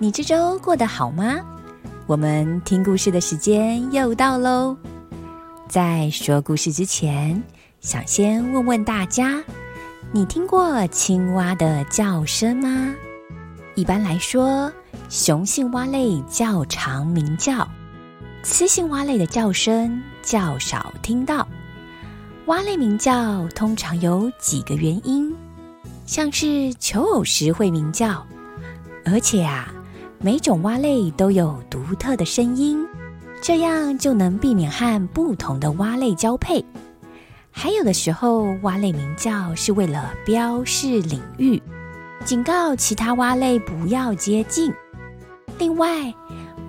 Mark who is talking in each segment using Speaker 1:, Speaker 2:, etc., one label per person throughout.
Speaker 1: 你这周过得好吗？我们听故事的时间又到喽。在说故事之前，想先问问大家：你听过青蛙的叫声吗？一般来说，雄性蛙类较长鸣叫，雌性蛙类的叫声较少听到。蛙类鸣叫通常有几个原因，像是求偶时会鸣叫，而且啊，每种蛙类都有独特的声音，这样就能避免和不同的蛙类交配。还有的时候，蛙类鸣叫是为了标示领域，警告其他蛙类不要接近。另外，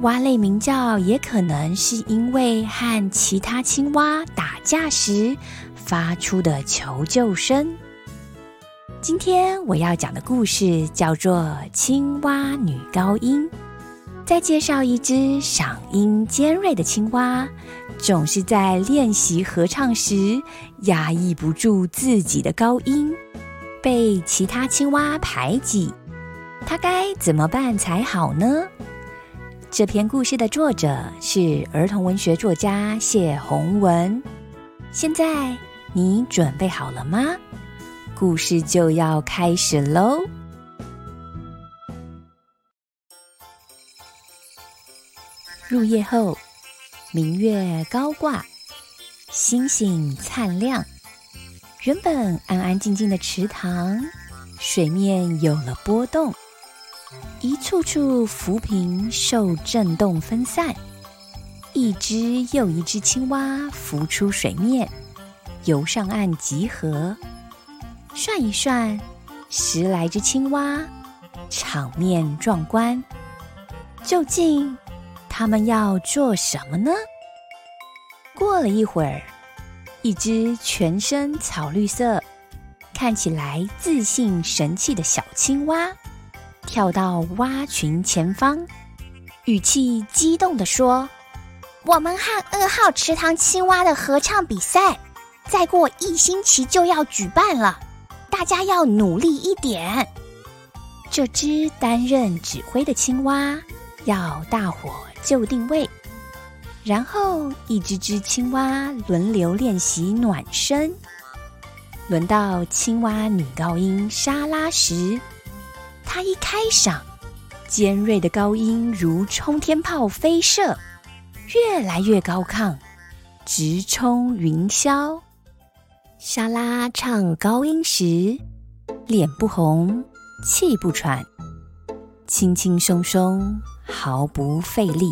Speaker 1: 蛙类鸣叫也可能是因为和其他青蛙打架时。发出的求救声。今天我要讲的故事叫做《青蛙女高音》。在介绍一只嗓音尖锐的青蛙，总是在练习合唱时压抑不住自己的高音，被其他青蛙排挤。它该怎么办才好呢？这篇故事的作者是儿童文学作家谢宏文。现在。你准备好了吗？故事就要开始喽！入夜后，明月高挂，星星灿亮。原本安安静静的池塘，水面有了波动，一处处浮萍受震动分散，一只又一只青蛙浮出水面。游上岸集合，算一算，十来只青蛙，场面壮观。究竟他们要做什么呢？过了一会儿，一只全身草绿色、看起来自信神气的小青蛙，跳到蛙群前方，语气激动地说：“
Speaker 2: 我们和二号池塘青蛙的合唱比赛。”再过一星期就要举办了，大家要努力一点。
Speaker 1: 这只担任指挥的青蛙要大伙就定位，然后一只只青蛙轮流练习暖身。轮到青蛙女高音沙拉时，她一开嗓，尖锐的高音如冲天炮飞射，越来越高亢，直冲云霄。莎拉唱高音时，脸不红，气不喘，轻轻松松，毫不费力。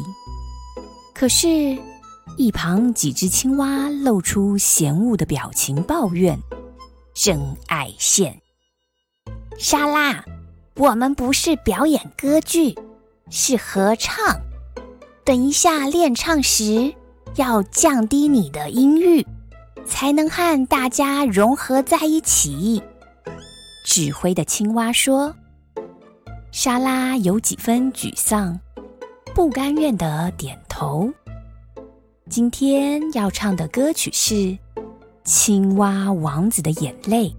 Speaker 1: 可是，一旁几只青蛙露出嫌恶的表情，抱怨：“真爱现。”
Speaker 2: 莎拉，我们不是表演歌剧，是合唱。等一下练唱时，要降低你的音域。才能和大家融合在一起。
Speaker 1: 指挥的青蛙说：“莎拉有几分沮丧，不甘愿的点头。今天要唱的歌曲是《青蛙王子的眼泪》。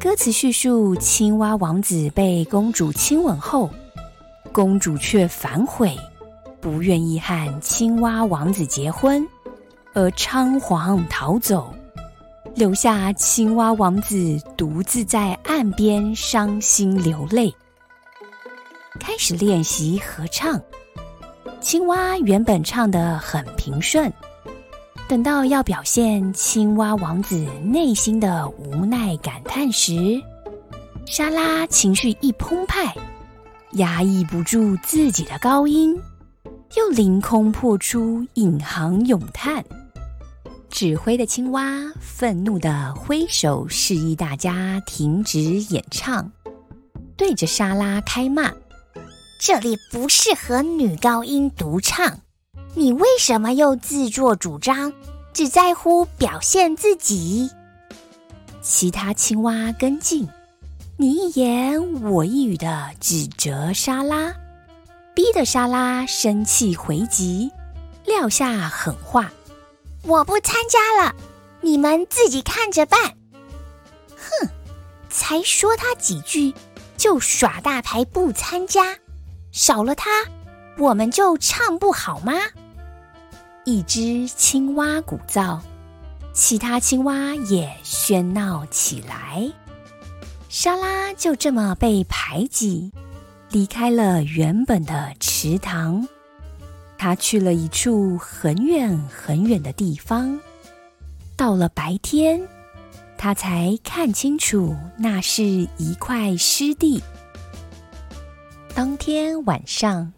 Speaker 1: 歌词叙述青蛙王子被公主亲吻后，公主却反悔，不愿意和青蛙王子结婚。”而仓皇逃走，留下青蛙王子独自在岸边伤心流泪。开始练习合唱，青蛙原本唱得很平顺，等到要表现青蛙王子内心的无奈感叹时，莎拉情绪一澎湃，压抑不住自己的高音，又凌空破出引吭咏叹。指挥的青蛙愤怒的挥手示意大家停止演唱，对着莎拉开骂：“
Speaker 2: 这里不适合女高音独唱。你为什么又自作主张，只在乎表现自己？
Speaker 1: 其他青蛙跟进，你一言我一语的指责莎拉，逼得莎拉生气回击，撂下狠话：“
Speaker 2: 我不参加了，你们自己看着办。”哼，才说他几句，就耍大牌不参加，少了他，我们就唱不好吗？
Speaker 1: 一只青蛙鼓噪。其他青蛙也喧闹起来，莎拉就这么被排挤，离开了原本的池塘。他去了一处很远很远的地方。到了白天，他才看清楚那是一块湿地。当天晚上，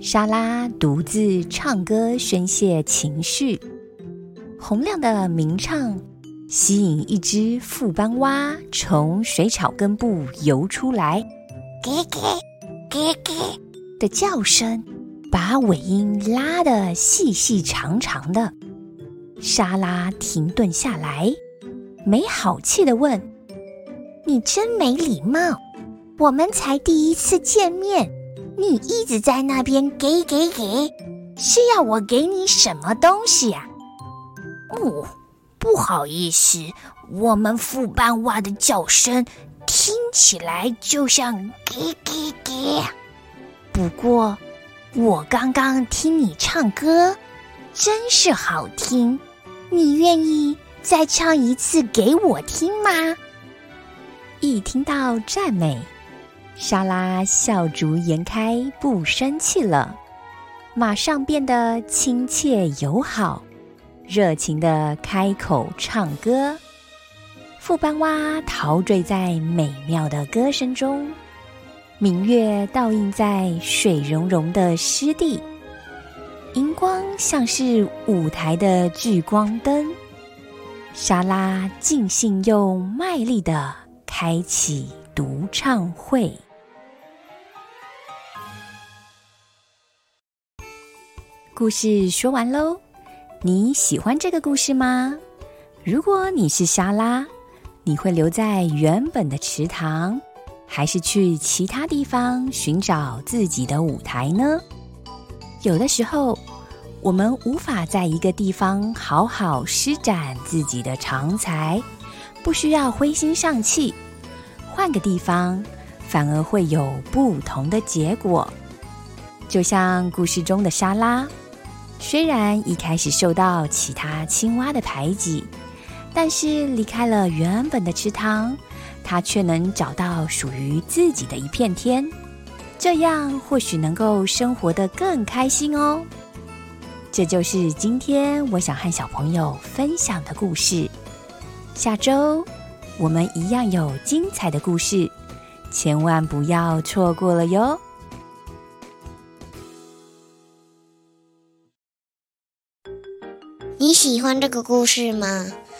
Speaker 1: 莎拉独自唱歌宣泄情绪。洪亮的鸣唱吸引一只副班蛙从水草根部游出来，
Speaker 2: 咯咯咯咯
Speaker 1: 的叫声把尾音拉得细细长长的。莎拉停顿下来，没好气地问：“
Speaker 2: 你真没礼貌！我们才第一次见面，你一直在那边给给给，是要我给你什么东西呀？”不，不好意思，我们副班蛙的叫声听起来就像给给给。不过，我刚刚听你唱歌，真是好听。你愿意再唱一次给我听吗？
Speaker 1: 一听到赞美，莎拉笑逐颜开，不生气了，马上变得亲切友好。热情的开口唱歌，副班蛙陶醉在美妙的歌声中，明月倒映在水融融的湿地，荧光像是舞台的聚光灯。莎拉尽兴又卖力的开启独唱会。故事说完喽。你喜欢这个故事吗？如果你是莎拉，你会留在原本的池塘，还是去其他地方寻找自己的舞台呢？有的时候，我们无法在一个地方好好施展自己的长才，不需要灰心丧气，换个地方，反而会有不同的结果。就像故事中的莎拉。虽然一开始受到其他青蛙的排挤，但是离开了原本的池塘，它却能找到属于自己的一片天。这样或许能够生活的更开心哦。这就是今天我想和小朋友分享的故事。下周我们一样有精彩的故事，千万不要错过了哟。
Speaker 3: 你喜欢这个故事吗？